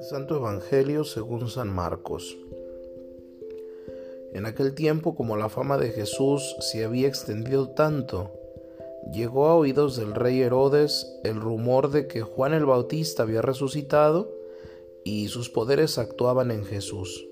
Santo Evangelio según San Marcos. En aquel tiempo, como la fama de Jesús se había extendido tanto, llegó a oídos del rey Herodes el rumor de que Juan el Bautista había resucitado y sus poderes actuaban en Jesús.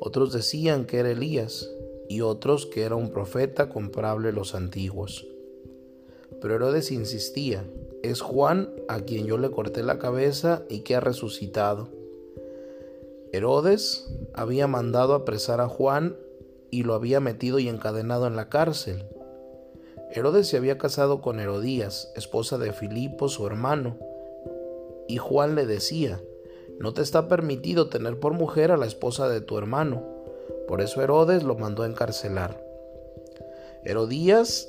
Otros decían que era Elías y otros que era un profeta comparable a los antiguos. Pero Herodes insistía, es Juan a quien yo le corté la cabeza y que ha resucitado. Herodes había mandado apresar a Juan y lo había metido y encadenado en la cárcel. Herodes se había casado con Herodías, esposa de Filipo, su hermano, y Juan le decía, no te está permitido tener por mujer a la esposa de tu hermano. Por eso Herodes lo mandó a encarcelar. Herodías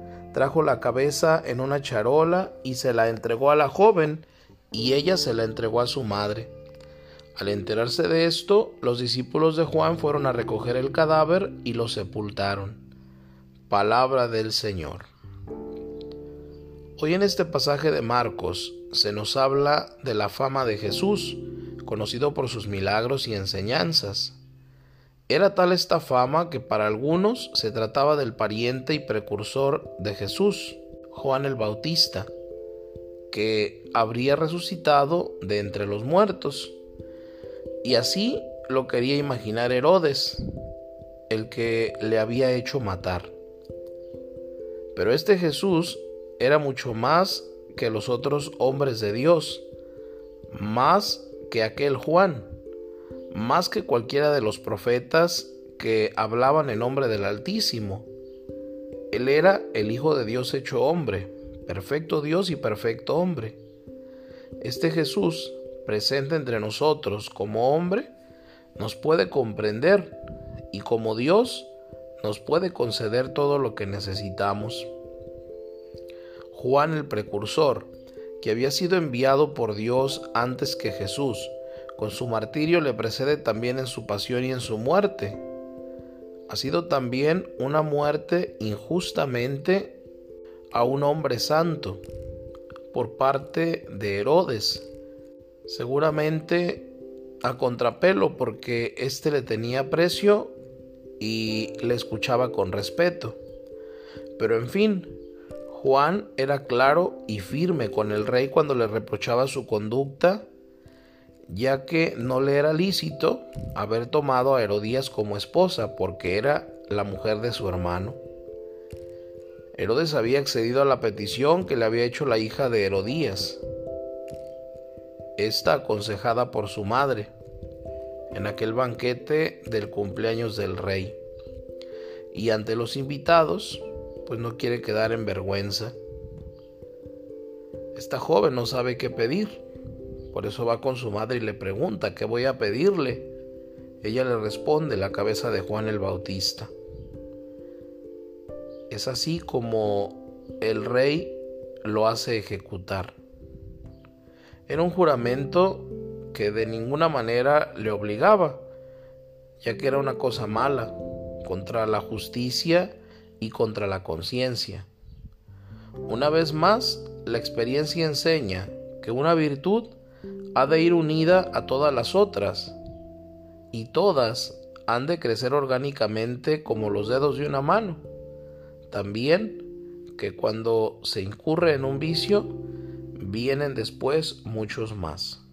trajo la cabeza en una charola y se la entregó a la joven, y ella se la entregó a su madre. Al enterarse de esto, los discípulos de Juan fueron a recoger el cadáver y lo sepultaron. Palabra del Señor. Hoy en este pasaje de Marcos se nos habla de la fama de Jesús, conocido por sus milagros y enseñanzas. Era tal esta fama que para algunos se trataba del pariente y precursor de Jesús, Juan el Bautista, que habría resucitado de entre los muertos. Y así lo quería imaginar Herodes, el que le había hecho matar. Pero este Jesús era mucho más que los otros hombres de Dios, más que aquel Juan más que cualquiera de los profetas que hablaban en nombre del Altísimo. Él era el Hijo de Dios hecho hombre, perfecto Dios y perfecto hombre. Este Jesús, presente entre nosotros como hombre, nos puede comprender y como Dios nos puede conceder todo lo que necesitamos. Juan el precursor, que había sido enviado por Dios antes que Jesús, con su martirio le precede también en su pasión y en su muerte. Ha sido también una muerte injustamente a un hombre santo por parte de Herodes, seguramente a contrapelo porque éste le tenía precio y le escuchaba con respeto. Pero en fin, Juan era claro y firme con el rey cuando le reprochaba su conducta ya que no le era lícito haber tomado a Herodías como esposa, porque era la mujer de su hermano. Herodes había accedido a la petición que le había hecho la hija de Herodías, esta aconsejada por su madre, en aquel banquete del cumpleaños del rey. Y ante los invitados, pues no quiere quedar en vergüenza. Esta joven no sabe qué pedir por eso va con su madre y le pregunta, ¿qué voy a pedirle? Ella le responde, la cabeza de Juan el Bautista. Es así como el rey lo hace ejecutar. Era un juramento que de ninguna manera le obligaba, ya que era una cosa mala, contra la justicia y contra la conciencia. Una vez más, la experiencia enseña que una virtud ha de ir unida a todas las otras, y todas han de crecer orgánicamente como los dedos de una mano. También que cuando se incurre en un vicio, vienen después muchos más.